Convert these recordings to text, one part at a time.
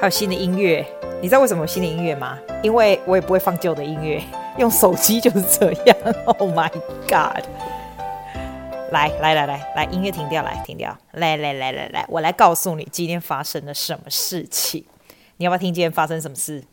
还有新的音乐，你知道为什么有新的音乐吗？因为我也不会放旧的音乐，用手机就是这样。Oh my god！来来来来来，音乐停掉，来停掉，来来来来来，我来告诉你今天发生了什么事情。你要不要听今天发生什么事？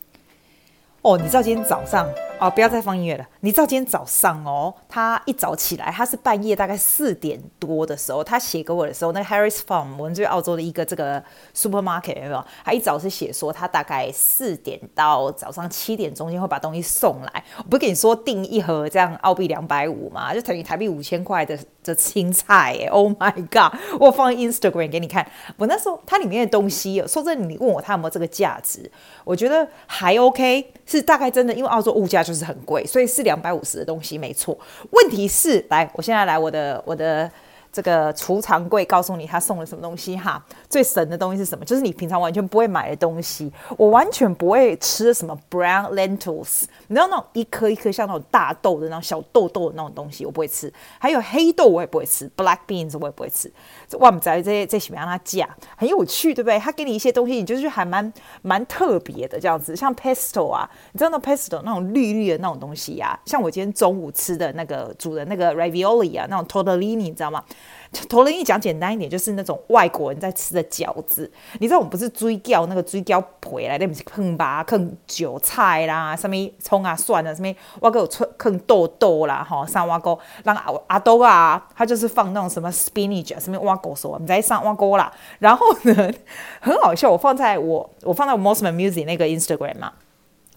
哦，你知道今天早上？哦，不要再放音乐了。你知道今天早上哦，他一早起来，他是半夜大概四点多的时候，他写给我的时候，那个 Harris Farm，我们这边澳洲的一个这个 supermarket 有没有？他一早是写说他大概四点到早上七点中间会把东西送来。我不是跟你说订一盒这样澳币两百五嘛，就等于台币五千块的的青菜哎，Oh my god！我放 Instagram 给你看，我那时候它里面的东西，说真的，你问我它有没有这个价值，我觉得还 OK，是大概真的，因为澳洲物价。就是很贵，所以是两百五十的东西没错。问题是，来，我现在来我的我的。这个储藏柜告诉你他送了什么东西哈，最神的东西是什么？就是你平常完全不会买的东西。我完全不会吃什么 brown lentils，你知道那种一颗一颗像那种大豆的那种小豆豆的那种东西，我不会吃。还有黑豆我也不会吃，black beans 我也不会吃。哇，我们在这些这些让他价很有趣，对不对？他给你一些东西，你就是还蛮蛮特别的这样子，像 pesto 啊，你知道那 pesto 那种绿绿的那种东西呀、啊，像我今天中午吃的那个煮的那个 ravioli 啊，那种 tortellini，你知道吗？头人一讲简单一点，就是那种外国人在吃的饺子。你知道我们不是追饺那个追饺皮来，那不是坑吧，坑韭菜啦，什么葱啊、蒜啊，什么挖沟有坑豆豆啦，哈，上挖沟。让阿阿豆啊，他就是放那种什么 spinach，啊什么挖沟说，我们在上挖沟啦。然后呢，很好笑，我放在我我放在 Mosman Music 那个 Instagram 嘛。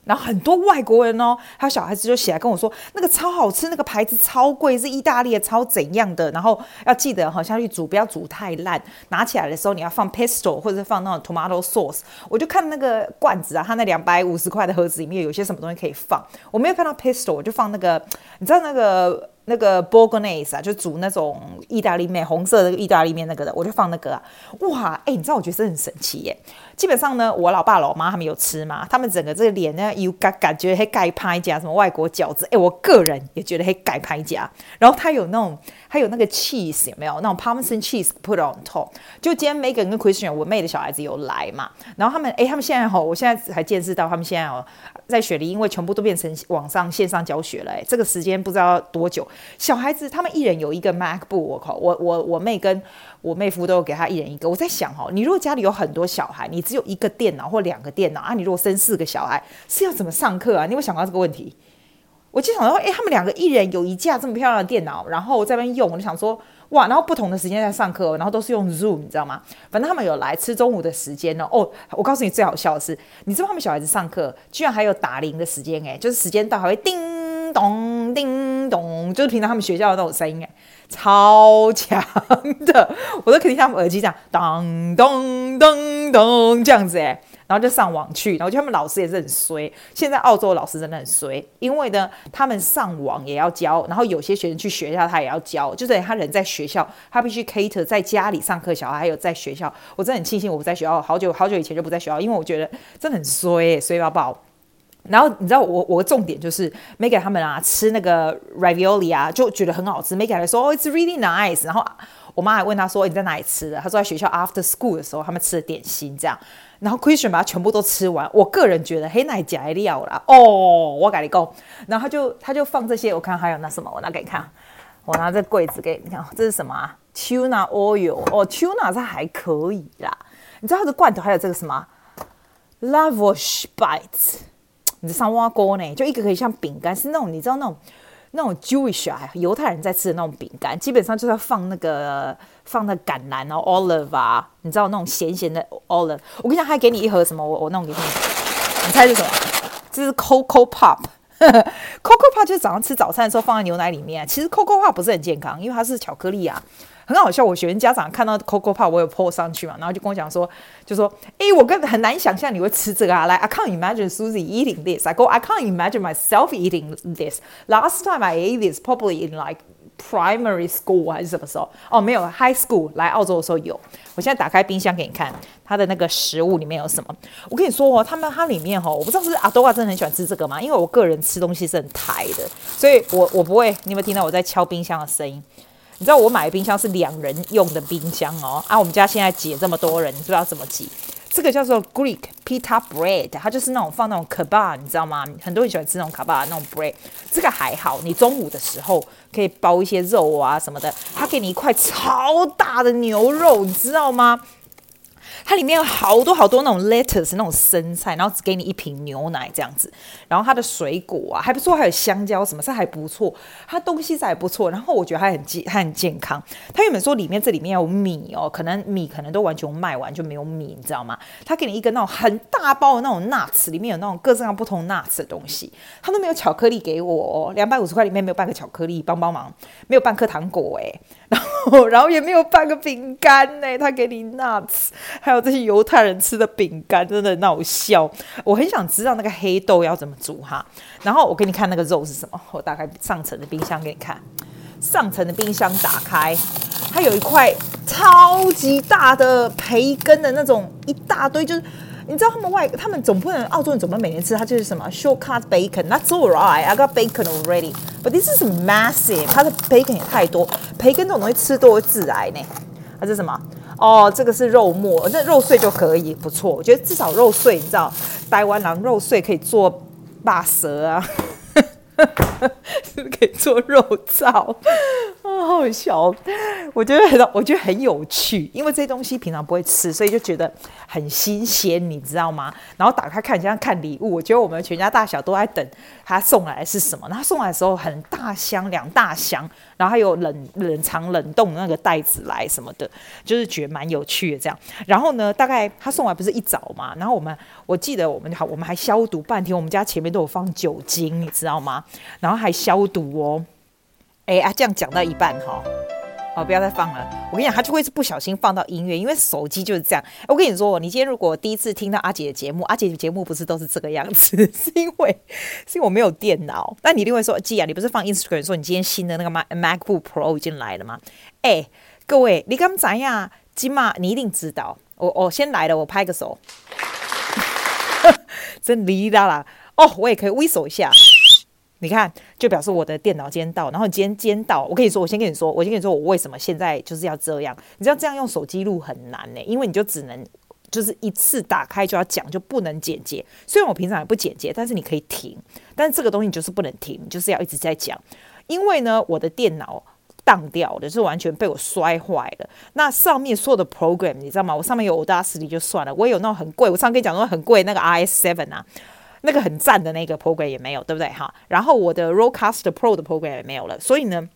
然后很多外国人哦，还有小孩子就起来跟我说，那个超好吃，那个牌子超贵，是意大利的，超怎样的。然后要记得好像去煮，不要煮太烂。拿起来的时候你要放 pesto 或者是放那种 tomato sauce。我就看那个罐子啊，它那两百五十块的盒子里面有些什么东西可以放。我没有看到 pesto，我就放那个，你知道那个。那个 Bolognese 啊，就煮那种意大利面，红色的意大利面那个的，我就放那个啊。哇，哎、你知道我觉得是很神奇耶。基本上呢，我老爸老妈他们有吃嘛，他们整个这个脸呢有感感觉还盖拍夹什么外国饺子，哎、我个人也觉得还盖拍夹。然后它有那种，还有那个 cheese 有没有？那种 Parmesan cheese put on top。就今天 Megan 跟 Christian 我妹的小孩子有来嘛，然后他们哎、他们现在吼，我现在才见识到他们现在哦，在雪梨，因为全部都变成网上线上教学了，哎，这个时间不知道多久。小孩子他们一人有一个 MacBook，我靠，我我我妹跟我妹夫都有给他一人一个。我在想哈，你如果家里有很多小孩，你只有一个电脑或两个电脑啊，你如果生四个小孩是要怎么上课啊？你有想到这个问题？我就想说，哎，他们两个一人有一架这么漂亮的电脑，然后我在那边用，我就想说，哇，然后不同的时间在上课，然后都是用 Zoom，你知道吗？反正他们有来吃中午的时间呢。哦，我告诉你最好笑的是，你知道他们小孩子上课居然还有打铃的时间，哎，就是时间到还会叮。咚叮咚，就是平常他们学校的那种声音，哎，超强的，我都可以听他们耳机这样，当咚咚咚这样子，哎，然后就上网去，然后就他们老师也是很衰，现在澳洲老师真的很衰，因为呢，他们上网也要教，然后有些学生去学校他也要教，就是他人在学校，他必须 cater 在家里上课，小孩还有在学校，我真的很庆幸我不在学校，好久好久以前就不在学校，因为我觉得真的很衰，衰到爆。然后你知道我我的重点就是 Megan 他们啊吃那个 ravioli 啊就觉得很好吃，Megan 还说哦 it's really nice。然后我妈还问他说你在哪里吃的？他说在学校 after school 的时候他们吃的点心这样。然后 Christian 把它全部都吃完，我个人觉得黑奶夹料啦哦，我跟你讲。然后他就他就放这些，我看还有那什么，我拿给你看，我拿这柜子给你看，这是什么啊？Tuna oil 哦，Tuna 这还可以啦。你知道它的罐头还有这个什么？Lavash bites。你的三挖锅呢？就一个可以像饼干，是那种你知道那种那种 Jewish 啊，犹太人在吃的那种饼干，基本上就是要放那个放那橄榄哦，olive 啊，你知道那种咸咸的 olive。我跟你讲，还给你一盒什么？我我弄给你，你猜是什么？这是 Coco Pop，Coco Pop 就是早上吃早餐的时候放在牛奶里面。其实 Coco Pop 不是很健康，因为它是巧克力啊。很好笑，我学生家长看到 Coco Pop，我有 po 上去嘛，然后就跟我讲说，就说，哎、我根本很难想象你会吃这个啊，来、，I can't imagine Susie eating this. I go, I can't imagine myself eating this. Last time I ate this, probably in like primary school 还是什么时候？哦，没有，high school 来澳洲的时候有。我现在打开冰箱给你看，它的那个食物里面有什么？我跟你说哦，他们它里面哦，我不知道是不是阿多瓦真的很喜欢吃这个吗？因为我个人吃东西是很台的，所以我我不会。你有没有听到我在敲冰箱的声音？你知道我买的冰箱是两人用的冰箱哦，啊，我们家现在挤这么多人，你知道怎么挤？这个叫做 Greek pita bread，它就是那种放那种 kebab，你知道吗？很多人喜欢吃那种 kebab 那种 bread。这个还好，你中午的时候可以包一些肉啊什么的。它给你一块超大的牛肉，你知道吗？它里面有好多好多那种 lettuce 那种生菜，然后只给你一瓶牛奶这样子，然后它的水果啊还不错，还有香蕉什么，是还不错，它东西是还不错，然后我觉得还很健，还很健康。它原本说里面这里面有米哦，可能米可能都完全卖完就没有米，你知道吗？它给你一个那种很大包的那种 nuts，里面有那种各式各样不同 nuts 的东西，它都没有巧克力给我哦，两百五十块里面没有半个巧克力，帮帮忙，没有半颗糖果诶。然后然后也没有半个饼干呢，他给你 nuts。还有这些犹太人吃的饼干，真的很好笑。我很想知道那个黑豆要怎么煮哈。然后我给你看那个肉是什么。我打开上层的冰箱给你看。上层的冰箱打开，它有一块超级大的培根的那种一大堆，就是你知道他们外他们总不能澳洲人总不能每年吃，它就是什么 short cut bacon。That's all right, I got bacon already, but this is massive。它的 bacon 也太多，培根这种东西吃多会致癌呢。它是什么？哦，这个是肉末，那肉碎就可以，不错。我觉得至少肉碎，你知道，台湾狼肉碎可以做霸蛇啊，是不是可以做肉燥？啊，好笑！我觉得很，我觉得很有趣，因为这些东西平常不会吃，所以就觉得很新鲜，你知道吗？然后打开看，像看礼物。我觉得我们全家大小都在等他送来是什么。然后他送来的时候很大箱，两大箱，然后还有冷冷藏冷冻的那个袋子来什么的，就是觉得蛮有趣的这样。然后呢，大概他送来不是一早嘛？然后我们我记得我们好，我们还消毒半天。我们家前面都有放酒精，你知道吗？然后还消毒哦。哎啊，这样讲到一半哈，哦，不要再放了。我跟你讲，他就会是不小心放到音乐，因为手机就是这样。我跟你说，你今天如果第一次听到阿姐的节目，阿姐的节目不是都是这个样子，是因为是因为我没有电脑。那你一定会说，季啊，你不是放 Instagram 说你今天新的那个 Mac MacBook Pro 已经来了吗？哎，各位，你刚才呀，今嘛你一定知道。我我先来了，我拍个手，真离啦啦。哦，我也可以挥手一下。你看，就表示我的电脑今天到，然后今天今天到。我跟你说，我先跟你说，我先跟你说，我为什么现在就是要这样？你知道这样用手机录很难呢、因为你就只能就是一次打开就要讲，就不能剪接。虽然我平常也不剪接，但是你可以停。但是这个东西你就是不能停，你就是要一直在讲。因为呢，我的电脑当掉的，是完全被我摔坏了。那上面所有的 program 你知道吗？我上面有 Audacity 就算了，我也有那种很贵，我上次跟你讲说很贵那个 RS7 啊。那个很赞的那个 program 也没有，对不对哈？然后我的 Rollcast Pro 的 program 也没有了，所以呢，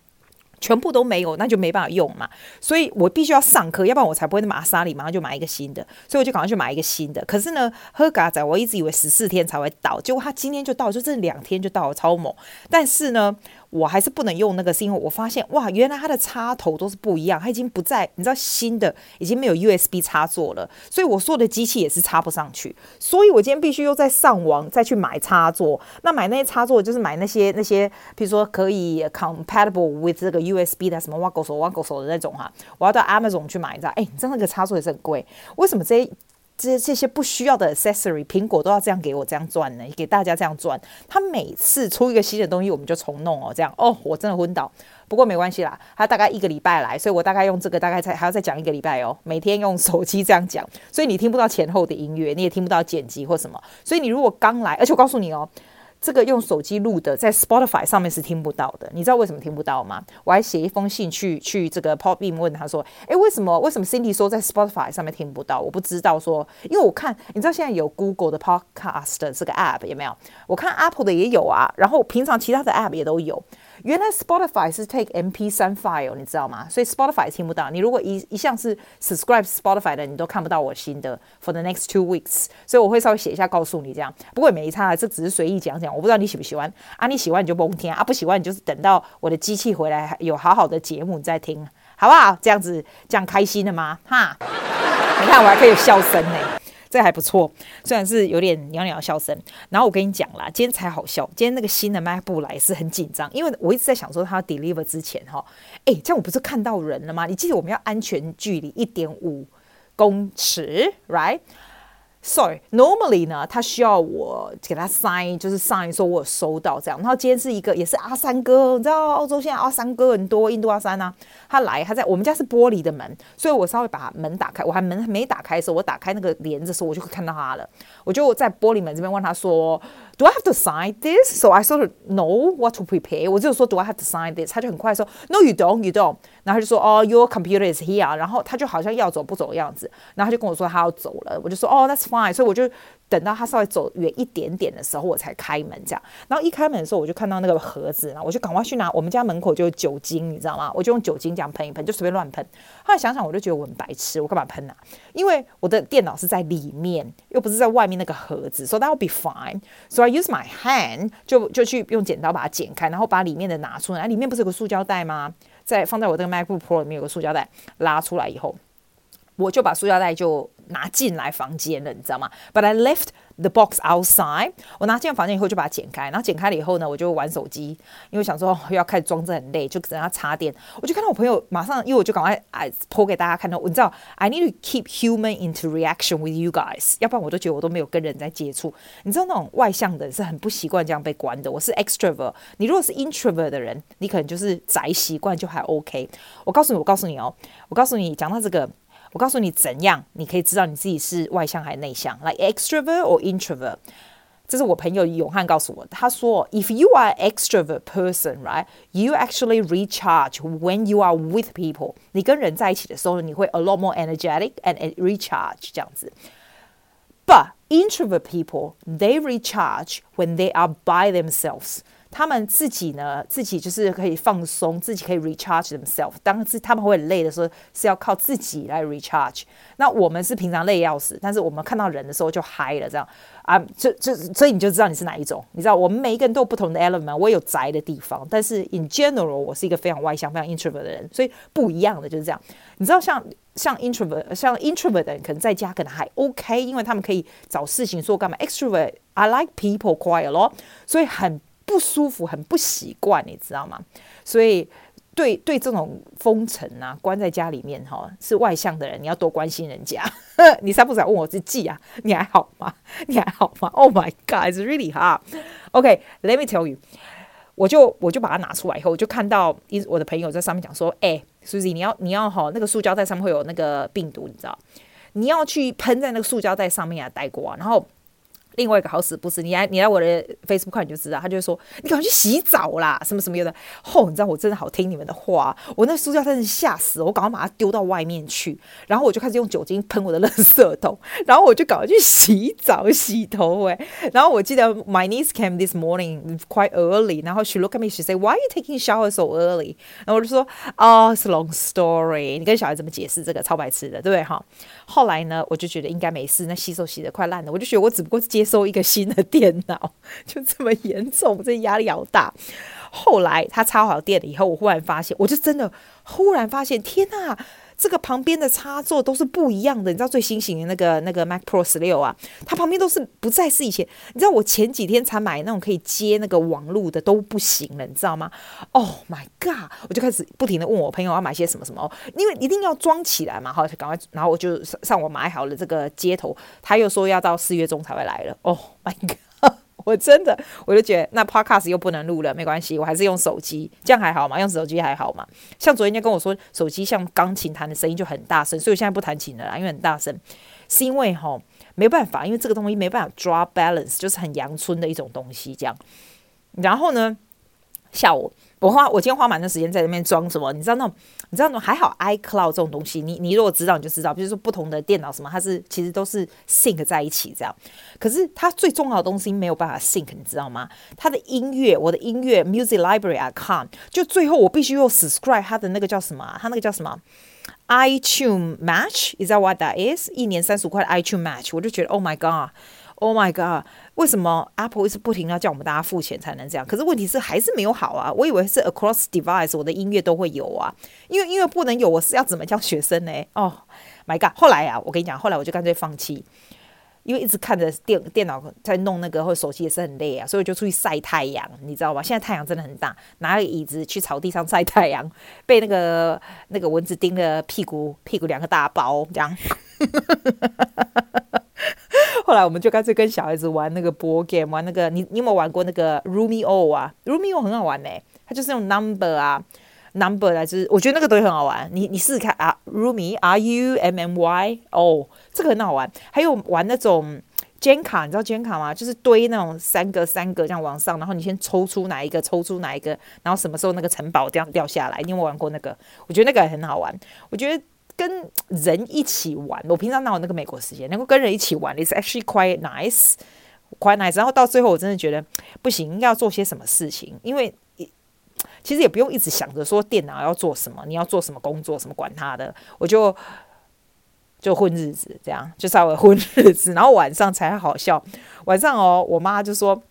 全部都没有，那就没办法用嘛。所以我必须要上课，要不然我才不会那么阿莎里马上就买一个新的。所以我就赶快去买一个新的。可是呢，喝嘎仔，我一直以为十四天才会到，结果他今天就到，就这两天就到了，超猛。但是呢。我还是不能用那个，是因为我发现哇，原来它的插头都是不一样，它已经不在，你知道新的已经没有 USB 插座了，所以我所有的机器也是插不上去，所以我今天必须又再上网再去买插座。那买那些插座就是买那些那些，比如说可以 compatible with 这个 USB 的什么挖狗手挖狗手的那种哈，我要到 Amazon 去买，你知道？哎，你知道那个插座也是很贵，为什么这些？这些这些不需要的 accessory，苹果都要这样给我这样转呢，给大家这样转。他每次出一个新的东西，我们就重弄哦，这样哦，我真的昏倒。不过没关系啦，他大概一个礼拜来，所以我大概用这个大概才还要再讲一个礼拜哦，每天用手机这样讲，所以你听不到前后的音乐，你也听不到剪辑或什么。所以你如果刚来，而且我告诉你哦。这个用手机录的，在 Spotify 上面是听不到的。你知道为什么听不到吗？我还写一封信去去这个 Podbean 问他说：“诶，为什么为什么 Cindy 说在 Spotify 上面听不到？我不知道说，因为我看你知道现在有 Google 的 Podcast 这个 App 有没有？我看 Apple 的也有啊，然后平常其他的 App 也都有。”原来 Spotify 是 take MP3 file，你知道吗？所以 Spotify 听不到。你如果一一向是 subscribe Spotify 的，你都看不到我新的 for the next two weeks。所以我会稍微写一下告诉你这样。不过也没差，这只是随意讲讲。我不知道你喜不喜欢啊？你喜欢你就甭听啊，不喜欢你就是等到我的机器回来有好好的节目你再听，好不好？这样子这样开心的吗？哈，你看我还可以有笑声呢。这还不错，虽然是有点袅袅笑声。然后我跟你讲啦，今天才好笑。今天那个新的 MacBook 来是很紧张，因为我一直在想说它 deliver 之前哈，诶，这样我不是看到人了吗？你记得我们要安全距离一点五公尺，right？Sorry，normally 呢，他需要我给他 sign，就是 sign 说我有收到这样。然后今天是一个也是阿三哥，你知道澳洲现在阿三哥很多，印度阿三啊，他来，他在我们家是玻璃的门，所以我稍微把门打开，我还门还没打开的时候，我打开那个帘子的时候，我就会看到他了。我就在玻璃门这边问他说 ，Do I have to sign this? So I sort of know what to prepare。我就说 Do I have to sign this？他就很快说 No, you don't, you don't。然后他就说哦、oh,，Your computer is here。然后他就好像要走不走的样子，然后他就跟我说他要走了，我就说哦、oh,，That's fine。所以我就。 等到他稍微走远一点点的时候，我才开门这样。然后一开门的时候，我就看到那个盒子，然后我就赶快去拿。我们家门口就有酒精，你知道吗？我就用酒精这样喷一喷，就随便乱喷。后来想想，我就觉得我很白痴，我干嘛喷、啊？因为我的电脑是在里面，又不是在外面那个盒子。So that will be fine. So I use my hand，就就去用剪刀把它剪开，然后把里面的拿出来。里面不是有个塑胶袋吗？在放在我这个 MacBook Pro 里面有个塑胶袋，拉出来以后，我就把塑胶袋就拿进来房间了，你知道吗？But I left the box outside。我拿进房间以后就把它剪开，然后剪开了以后呢，我就玩手机，因为想说又要开始装，这很累，就等它插电。我就看到我朋友马上，因为我就赶快哎 po 给大家看到，你知道，I need to keep human into reaction with you guys，要不然我都觉得我都没有跟人在接触。你知道那种外向的人是很不习惯这样被关的。我是 extrovert，你如果是 introvert 的人，你可能就是宅习惯就还 OK。我告诉你，我告诉你哦，我告诉你，讲到这个。我告诉你怎样，你可以知道你自己是外向还是内向，like extrovert or introvert。这是我朋友永汉告诉我的。他说，If you are an extrovert person, right, you actually recharge when you are with people。你跟人在一起的时候，你会 a lot more energetic and recharge 这样子。But introvert people, they recharge when they are by themselves。 他们自己呢，自己就是可以放松，自己可以 recharge themselves。当时他们会很累的时候，是要靠自己来 recharge。那我们是平常累要死，但是我们看到人的时候就嗨了，这样啊，就就所以你就知道你是哪一种。你知道，我们每一个人都有不同的 element。我有宅的地方，但是 in general，我是一个非常外向、非常 introvert 的人，所以不一样的就是这样。你知道像，像 introvert，像 introvert 的人，可能在家可能还 OK，因为他们可以找事情做干嘛。extrovert，I like people quite a lot，所以很。不舒服，很不习惯，你知道吗？所以对对这种封城啊，关在家里面哈，是外向的人，你要多关心人家。你三不敢问我自己啊？你还好吗？你还好吗？Oh my God, it's really hard. OK, let me tell you，我就我就把它拿出来以后，我就看到一我的朋友在上面讲说，哎，Susie，你要你要哈，那个塑胶袋上面会有那个病毒，你知道？你要去喷在那个塑胶袋上面啊，带过啊，然后。另外一个好死不死，你来你来我的 Facebook 看你就知道，他就说你赶快去洗澡啦，什么什么有的。吼、你知道我真的好听你们的话，我那塑胶真是吓死我，赶快把它丢到外面去，然后我就开始用酒精喷我的垃圾桶，然后我就赶快去洗澡洗头哎。然后我记得 my niece came this morning quite early，然后 she look at me she say why are you taking shower so early？然后我就说啊、oh,，it's a long story。你跟小孩怎么解释这个超白痴的，对不对哈？后来呢，我就觉得应该没事，那洗手洗得快烂了，我就觉得我只不过是接。收一个新的电脑 就这么严重，这压力好大。后来他插好电了以后，我忽然发现，我就真的忽然发现，天呐，这个旁边的插座都是不一样的。你知道最新型的那个那个 Mac Pro 十六啊，它旁边都是不再是以前。你知道我前几天才买那种可以接那个网络的都不行了，你知道吗？Oh my god！我就开始不停的问我朋友要买些什么什么，因为一定要装起来嘛。好，赶快，然后我就上网买好了这个接头，他又说要到四月中才会来了。Oh my god！我真的，我就觉得那 podcast 又不能录了，没关系，我还是用手机，这样还好嘛？用手机还好嘛？像昨天就跟我说，手机像钢琴弹的声音就很大声，所以我现在不弹琴了啦，因为很大声，是因为哈没办法，因为这个东西没办法抓 balance，就是很阳春的一种东西这样。然后呢，下午。我花我今天花蛮多时间在那边装什么？你知道那种，你知道那种还好，iCloud 这种东西，你你如果知道你就知道，比如说不同的电脑什么，它是其实都是 sync 在一起这样。可是它最重要的东西没有办法 sync，你知道吗？它的音乐，我的音乐 music library icon 就最后我必须要 subscribe 它的那个叫什么？它那个叫什么？iTunes Match，is that what that is？一年三十五块的 iTunes Match，我就觉得 Oh my God，Oh my God。为什么 Apple 一直不停要叫我们大家付钱才能这样？可是问题是还是没有好啊！我以为是 across device 我的音乐都会有啊，因为音乐不能有，我是要怎么教学生呢？哦、，My God！后来啊，我跟你讲，后来我就干脆放弃，因为一直看着电电脑在弄那个，或者手机也是很累啊，所以我就出去晒太阳，你知道吧？现在太阳真的很大，拿个椅子去草地上晒太阳，被那个那个蚊子叮的屁股屁股两个大包这样。后来我们就干脆跟小孩子玩那个 board game，玩那个你你有没有玩过那个 Rumio 啊？Rumio 很好玩呢、欸，它就是用 number 啊 number 来，就是我觉得那个东西很好玩。你你试试看啊，Rumi R U M M Y O，，这个很好玩。还有玩那种 Jenga，你知道 Jenga 吗？就是堆那种三个三个这样往上，然后你先抽出哪一个，抽出哪一个，然后什么时候那个城堡这样掉下来？你有没有玩过那个？我觉得那个很好玩。我觉得。跟人一起玩，我平常哪有那个美国时间能够跟人一起玩？It's actually quite nice, quite nice。然后到最后，我真的觉得不行，要做些什么事情，因为其实也不用一直想着说电脑要做什么，你要做什么工作，什么管他的，我就就混日子，这样就稍微混日子，然后晚上才好笑。晚上哦，我妈就说。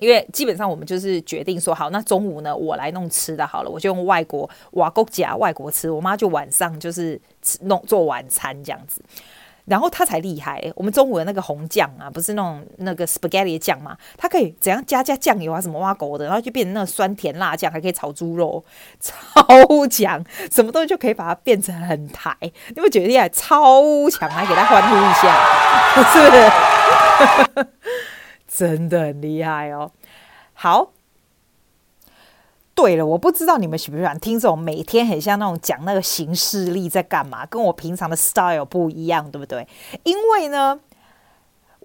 因为基本上我们就是决定说好，那中午呢，我来弄吃的好了，我就用外国瓦国夹外国吃，我妈就晚上就是弄做晚餐这样子，然后她才厉害。我们中午的那个红酱啊，不是那种那个 spaghetti 酱嘛，它可以怎样加加酱油啊，什么挖狗的，然后就变成那个酸甜辣酱，还可以炒猪肉，超强，什么东西就可以把它变成很台。你会觉得厉害，超强，来给他欢呼一下，是不是？真的很厉害哦！好，对了，我不知道你们喜不喜欢听这种每天很像那种讲那个行事历在干嘛，跟我平常的 style 不一样，对不对？因为呢。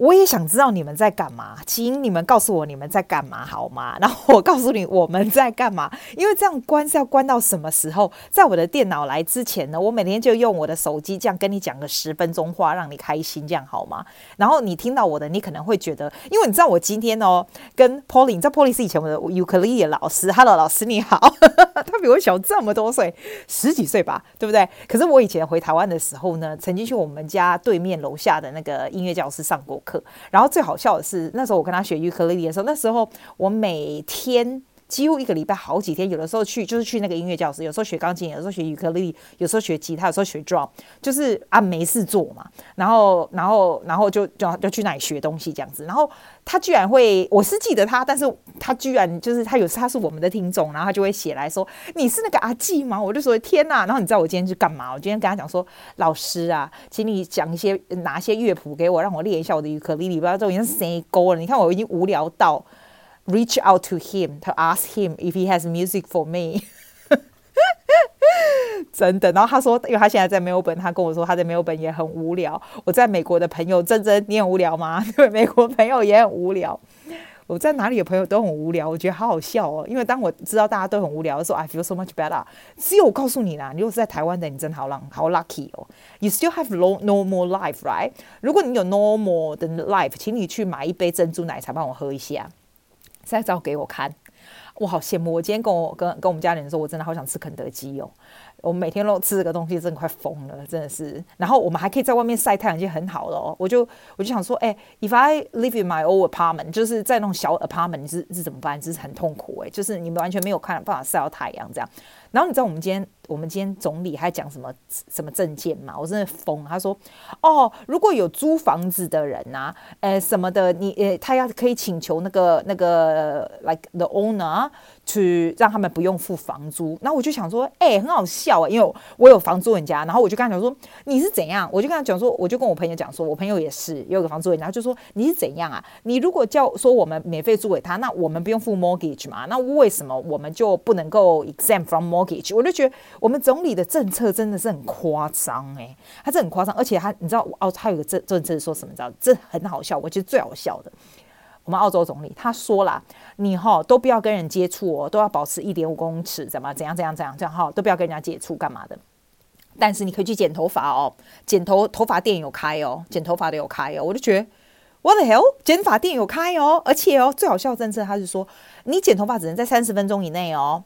我也想知道你们在干嘛，请你们告诉我你们在干嘛好吗？然后我告诉你我们在干嘛，因为这样关是要关到什么时候？在我的电脑来之前呢，我每天就用我的手机这样跟你讲个十分钟话，让你开心，这样好吗？然后你听到我的，你可能会觉得，因为你知道我今天哦，跟 Polly，你知道 Polly 是以前我的尤克里里老师，Hello 老师你好，比我小这么多岁，十几岁吧，对不对？可是我以前回台湾的时候呢，曾经去我们家对面楼下的那个音乐教室上过课。然后最好笑的是，那时候我跟他学尤克里里的时候，那时候我每天几乎一个礼拜好几天，有的时候去就是去那个音乐教室，有时候学钢琴，有时候学尤克里里，有时候学吉他，有时候学 drum，就是啊没事做嘛，然后然后然后就就就去那里学东西这样子，然后。他居然会，我是记得他，但是他居然就是他有他是我们的听众，然后他就会写来说，你是那个阿季吗？我就说天哪！然后你知道我今天去干嘛？我今天跟他讲说，老师啊，请你讲一些拿一些乐谱给我，让我练一下我的尤克里里。不知道都已经谁勾了？你看我已经无聊到 reach out to him to ask him if he has music for me。真的，然后他说，因为他现在在墨尔本，他跟我说他在墨尔本也很无聊。我在美国的朋友，真真，你很无聊吗？对，美国朋友也很无聊。我在哪里的朋友都很无聊，我觉得好好笑哦。因为当我知道大家都很无聊的时候，I feel so much better。只有我告诉你啦，你如果是在台湾的，你真好浪好 lucky 哦。You still have no normal life, right？如果你有 normal 的 life，请你去买一杯珍珠奶茶帮我喝一下，再照给我看。我好羡慕！我今天跟我跟跟我们家人说，我真的好想吃肯德基哦。我每天都吃这个东西，真的快疯了，真的是。然后我们还可以在外面晒太阳，已经很好了哦。我就我就想说，哎、，If I live in my own apartment，就是在那种小 apartment，你是是怎么办？就是很痛苦哎、就是你们完全没有看办法晒到太阳这样。然后你知道我们今天我们今天总理还讲什么什么政见吗？我真的疯。他说，哦，如果有租房子的人呐、啊，呃什么的，你呃他要可以请求那个那个 like the owner。去让他们不用付房租，那我就想说，哎、很好笑啊，因为我有房租人家，然后我就跟他讲说，你是怎样？我就跟他讲说，我就跟我朋友讲说，我朋友也是有个房租人家，就说你是怎样啊？你如果叫说我们免费租给他，那我们不用付 mortgage 嘛？那为什么我们就不能够 exempt from mortgage？我就觉得我们总理的政策真的是很夸张哎，他这很夸张，而且他你知道哦，他有个政政策说什么？你知道这很好笑，我觉得最好笑的。我们澳洲总理他说啦，你哈都不要跟人接触哦，都要保持一点五公尺，怎么怎样怎样怎样这样哈，都不要跟人家接触干嘛的？但是你可以去剪头发哦，剪头头发店有开哦，剪头发的有开哦，我就觉得 What the hell，剪发店有开哦，而且哦最好笑的政策他是说，你剪头发只能在三十分钟以内哦。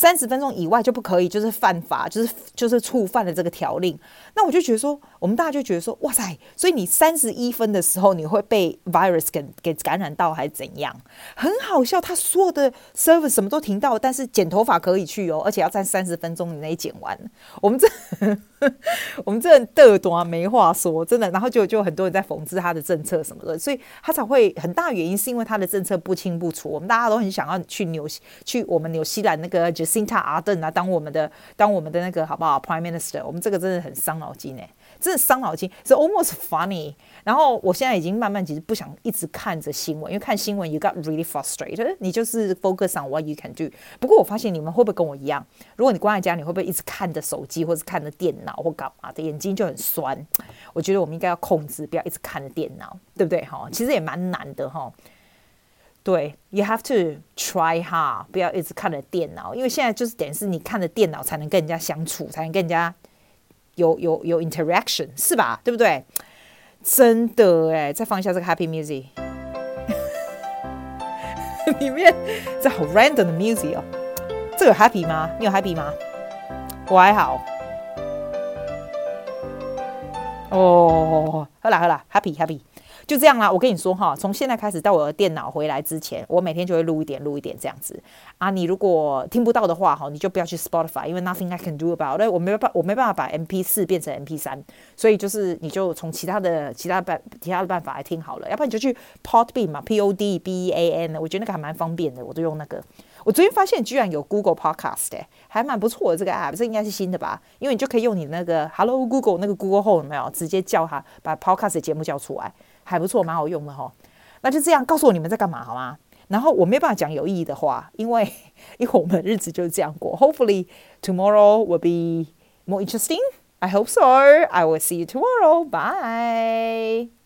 三十分钟以外就不可以，就是犯法，就是就是触犯了这个条令。那我就觉得说，我们大家就觉得说，哇塞！所以你三十一分的时候，你会被 virus 给给感染到，还是怎样？很好笑，他所有的 service 什么都停到，但是剪头发可以去哦，而且要在三十分钟以内剪完。我们这 我们这嘚多没话说，真的。然后就就很多人在讽刺他的政策什么的，所以他才会很大原因是因为他的政策不清不楚。我们大家都很想要去纽去我们纽西兰那个 Jacinda Ardern 啊，当我们的当我们的那个好不好 Prime Minister？我们这个真的很伤脑筋诶。真的伤脑筋，是 almost funny。然后我现在已经慢慢其实不想一直看着新闻，因为看新闻 you got really frustrated。你就是 focus on what you can do。不过我发现你们会不会跟我一样？如果你关在家，你会不会一直看着手机或是看着电脑或干嘛的？眼睛就很酸。我觉得我们应该要控制，不要一直看着电脑，对不对？哈，其实也蛮难的哈。对，you have to try hard，不要一直看着电脑，因为现在就是等于是你看着电脑才能跟人家相处，才能跟人家。有有有 interaction 是吧？对不对？真的哎，再放一下这个 happy music，里面这好 random 的 music 哦。这有 happy 吗？你有 happy 吗？我还好。哦，好啦好啦，happy happy。就这样啦，我跟你说哈，从现在开始到我的电脑回来之前，我每天就会录一点，录一点这样子啊。你如果听不到的话哈，你就不要去 Spotify，因为 nothing I can do about。我没办法，我没办法把 MP 四变成 MP 三，所以就是你就从其他的其他办其他的办法来听好了。要不然你就去 Pod B 嘛，P O D B E A N，我觉得那个还蛮方便的，我都用那个。我昨天发现居然有 Google Podcast，欸，还蛮不错的这个 app，这应该是新的吧？因为你就可以用你那个 Hello Google 那个 Google Home 有没有直接叫它把 Podcast 的节目叫出来。还不错，蛮好用的哈。那就这样，告诉我你们在干嘛好吗？然后我没办法讲有意义的话，因为因为我们日子就是这样过。Hopefully tomorrow will be more interesting. I hope so. I will see you tomorrow. Bye.